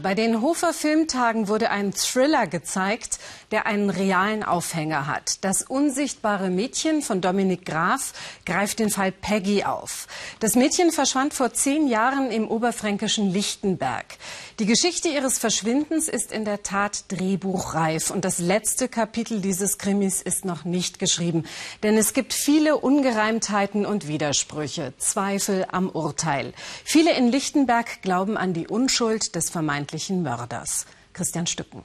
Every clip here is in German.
Bei den Hofer Filmtagen wurde ein Thriller gezeigt, der einen realen Aufhänger hat. Das unsichtbare Mädchen von Dominik Graf greift den Fall Peggy auf. Das Mädchen verschwand vor zehn Jahren im oberfränkischen Lichtenberg. Die Geschichte ihres Verschwindens ist in der Tat drehbuchreif und das letzte Kapitel dieses Krimis ist noch nicht geschrieben. Denn es gibt viele Ungereimtheiten und Widersprüche, Zweifel am Urteil. Viele in Lichtenberg glauben an die Unschuld des vermeintlichen vermeintlichen Mörders. Christian Stücken.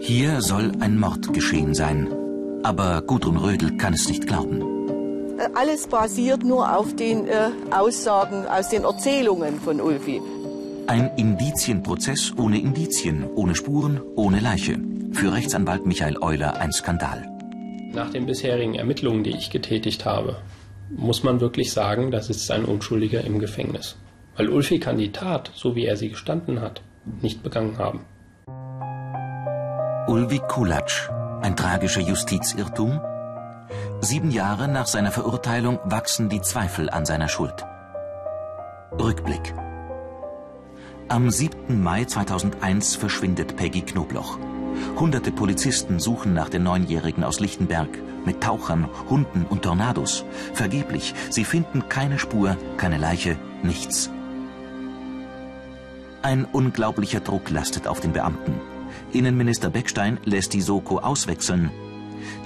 Hier soll ein Mord geschehen sein. Aber Gudrun Rödel kann es nicht glauben. Äh, alles basiert nur auf den äh, Aussagen aus den Erzählungen von Ulfi. Ein Indizienprozess ohne Indizien, ohne Spuren, ohne Leiche. Für Rechtsanwalt Michael Euler ein Skandal. Nach den bisherigen Ermittlungen, die ich getätigt habe, muss man wirklich sagen, das ist ein Unschuldiger im Gefängnis. Weil Ulfi kann die Tat, so wie er sie gestanden hat, nicht begangen haben. Ulvi Kulatsch, ein tragischer Justizirrtum? Sieben Jahre nach seiner Verurteilung wachsen die Zweifel an seiner Schuld. Rückblick. Am 7. Mai 2001 verschwindet Peggy Knobloch. Hunderte Polizisten suchen nach der Neunjährigen aus Lichtenberg mit Tauchern, Hunden und Tornados. Vergeblich, sie finden keine Spur, keine Leiche, nichts. Ein unglaublicher Druck lastet auf den Beamten. Innenminister Beckstein lässt die Soko auswechseln.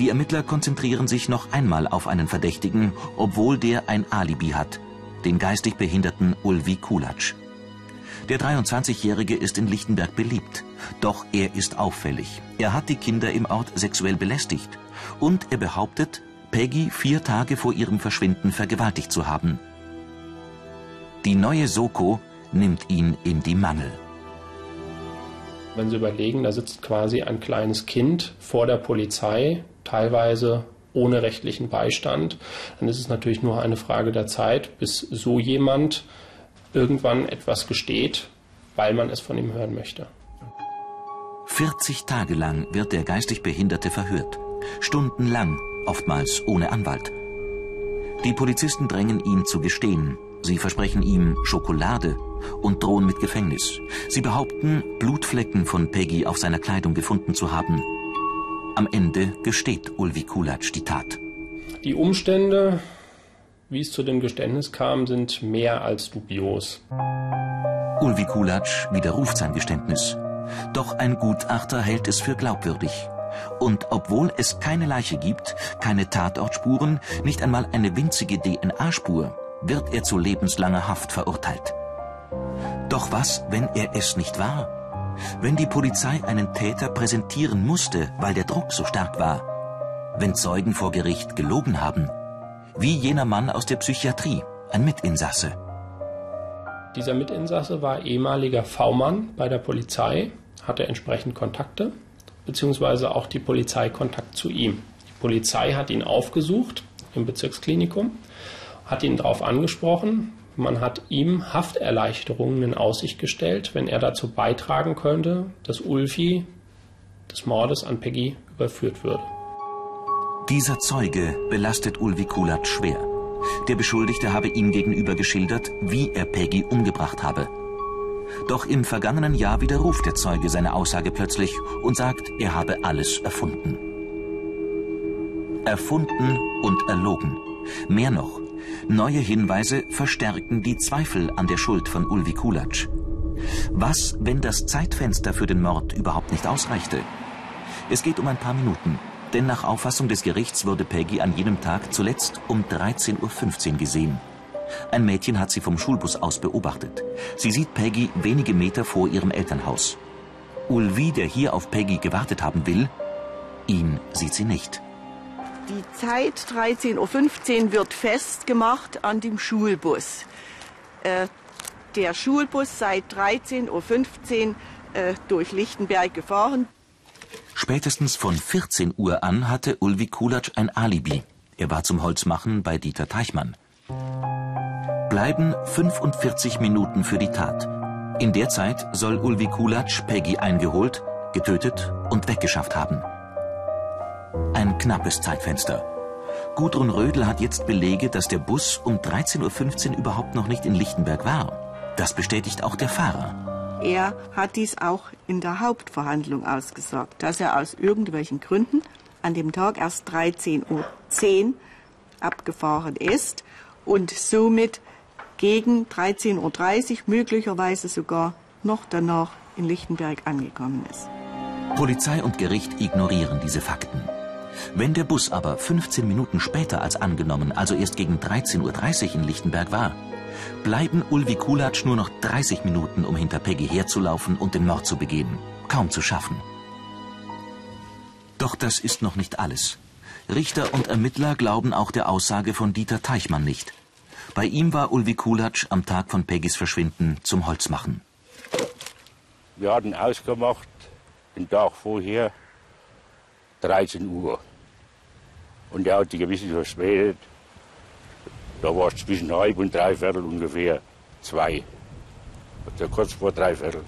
Die Ermittler konzentrieren sich noch einmal auf einen Verdächtigen, obwohl der ein Alibi hat, den geistig behinderten Ulvi Kulatsch. Der 23-Jährige ist in Lichtenberg beliebt, doch er ist auffällig. Er hat die Kinder im Ort sexuell belästigt und er behauptet, Peggy vier Tage vor ihrem Verschwinden vergewaltigt zu haben. Die neue Soko nimmt ihn in die Mangel. Wenn Sie überlegen, da sitzt quasi ein kleines Kind vor der Polizei, teilweise ohne rechtlichen Beistand, dann ist es natürlich nur eine Frage der Zeit, bis so jemand irgendwann etwas gesteht, weil man es von ihm hören möchte. 40 Tage lang wird der geistig Behinderte verhört. Stundenlang, oftmals ohne Anwalt. Die Polizisten drängen ihn zu gestehen. Sie versprechen ihm Schokolade und drohen mit Gefängnis. Sie behaupten, Blutflecken von Peggy auf seiner Kleidung gefunden zu haben. Am Ende gesteht Ulvi Kulatsch die Tat. Die Umstände, wie es zu dem Geständnis kam, sind mehr als dubios. Ulvi Kulatsch widerruft sein Geständnis. Doch ein Gutachter hält es für glaubwürdig. Und obwohl es keine Leiche gibt, keine Tatortspuren, nicht einmal eine winzige DNA-Spur, wird er zu lebenslanger Haft verurteilt. Doch was, wenn er es nicht war? Wenn die Polizei einen Täter präsentieren musste, weil der Druck so stark war? Wenn Zeugen vor Gericht gelogen haben? Wie jener Mann aus der Psychiatrie, ein Mitinsasse. Dieser Mitinsasse war ehemaliger V-Mann bei der Polizei, hatte entsprechend Kontakte, beziehungsweise auch die Polizei Kontakt zu ihm. Die Polizei hat ihn aufgesucht im Bezirksklinikum, hat ihn darauf angesprochen, man hat ihm Hafterleichterungen in Aussicht gestellt, wenn er dazu beitragen könnte, dass Ulfi des Mordes an Peggy überführt würde. Dieser Zeuge belastet Ulvi Kulat schwer. Der Beschuldigte habe ihm gegenüber geschildert, wie er Peggy umgebracht habe. Doch im vergangenen Jahr widerruft der Zeuge seine Aussage plötzlich und sagt, er habe alles erfunden. Erfunden und erlogen. Mehr noch, Neue Hinweise verstärken die Zweifel an der Schuld von Ulvi Kulatsch. Was, wenn das Zeitfenster für den Mord überhaupt nicht ausreichte? Es geht um ein paar Minuten, denn nach Auffassung des Gerichts wurde Peggy an jenem Tag zuletzt um 13.15 Uhr gesehen. Ein Mädchen hat sie vom Schulbus aus beobachtet. Sie sieht Peggy wenige Meter vor ihrem Elternhaus. Ulvi, der hier auf Peggy gewartet haben will, ihn sieht sie nicht. Die Zeit 13.15 Uhr wird festgemacht an dem Schulbus. Äh, der Schulbus seit 13.15 Uhr äh, durch Lichtenberg gefahren. Spätestens von 14 Uhr an hatte Ulvi Kulatsch ein Alibi. Er war zum Holzmachen bei Dieter Teichmann. Bleiben 45 Minuten für die Tat. In der Zeit soll Ulvi Kulatsch Peggy eingeholt, getötet und weggeschafft haben. Ein knappes Zeitfenster. Gudrun Rödel hat jetzt Belege, dass der Bus um 13.15 Uhr überhaupt noch nicht in Lichtenberg war. Das bestätigt auch der Fahrer. Er hat dies auch in der Hauptverhandlung ausgesagt, dass er aus irgendwelchen Gründen an dem Tag erst 13.10 Uhr abgefahren ist und somit gegen 13.30 Uhr möglicherweise sogar noch danach in Lichtenberg angekommen ist. Polizei und Gericht ignorieren diese Fakten. Wenn der Bus aber 15 Minuten später als angenommen, also erst gegen 13.30 Uhr in Lichtenberg war, bleiben Ulvi Kulatsch nur noch 30 Minuten, um hinter Peggy herzulaufen und den Mord zu begehen. Kaum zu schaffen. Doch das ist noch nicht alles. Richter und Ermittler glauben auch der Aussage von Dieter Teichmann nicht. Bei ihm war Ulvi Kulatsch am Tag von Peggys Verschwinden zum Holzmachen. Wir hatten ausgemacht, den Tag vorher, 13 Uhr. Und er hat ein bisschen verspätet. Da war es zwischen halb und dreiviertel ungefähr zwei. Also kurz vor dreiviertel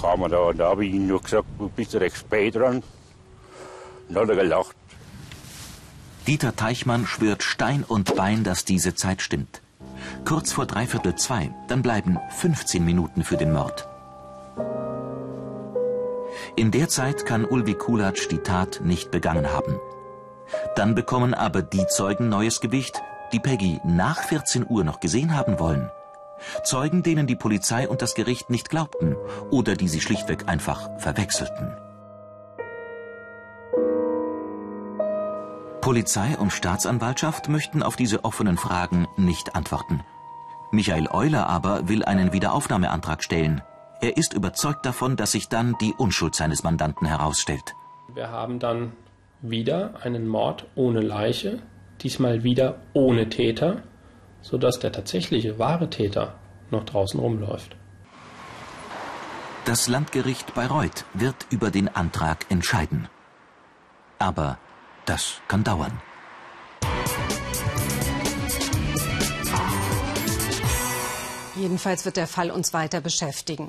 kam er da und da habe ich ihm nur gesagt, du bist recht spät dran. Und dann hat er gelacht. Dieter Teichmann schwört Stein und Bein, dass diese Zeit stimmt. Kurz vor dreiviertel zwei, dann bleiben 15 Minuten für den Mord. In der Zeit kann Ulvi Kulatsch die Tat nicht begangen haben. Dann bekommen aber die Zeugen neues Gewicht, die Peggy nach 14 Uhr noch gesehen haben wollen. Zeugen, denen die Polizei und das Gericht nicht glaubten oder die sie schlichtweg einfach verwechselten. Polizei und Staatsanwaltschaft möchten auf diese offenen Fragen nicht antworten. Michael Euler aber will einen Wiederaufnahmeantrag stellen. Er ist überzeugt davon, dass sich dann die Unschuld seines Mandanten herausstellt. Wir haben dann wieder einen Mord ohne Leiche, diesmal wieder ohne Täter, sodass der tatsächliche wahre Täter noch draußen rumläuft. Das Landgericht Bayreuth wird über den Antrag entscheiden. Aber das kann dauern. Jedenfalls wird der Fall uns weiter beschäftigen.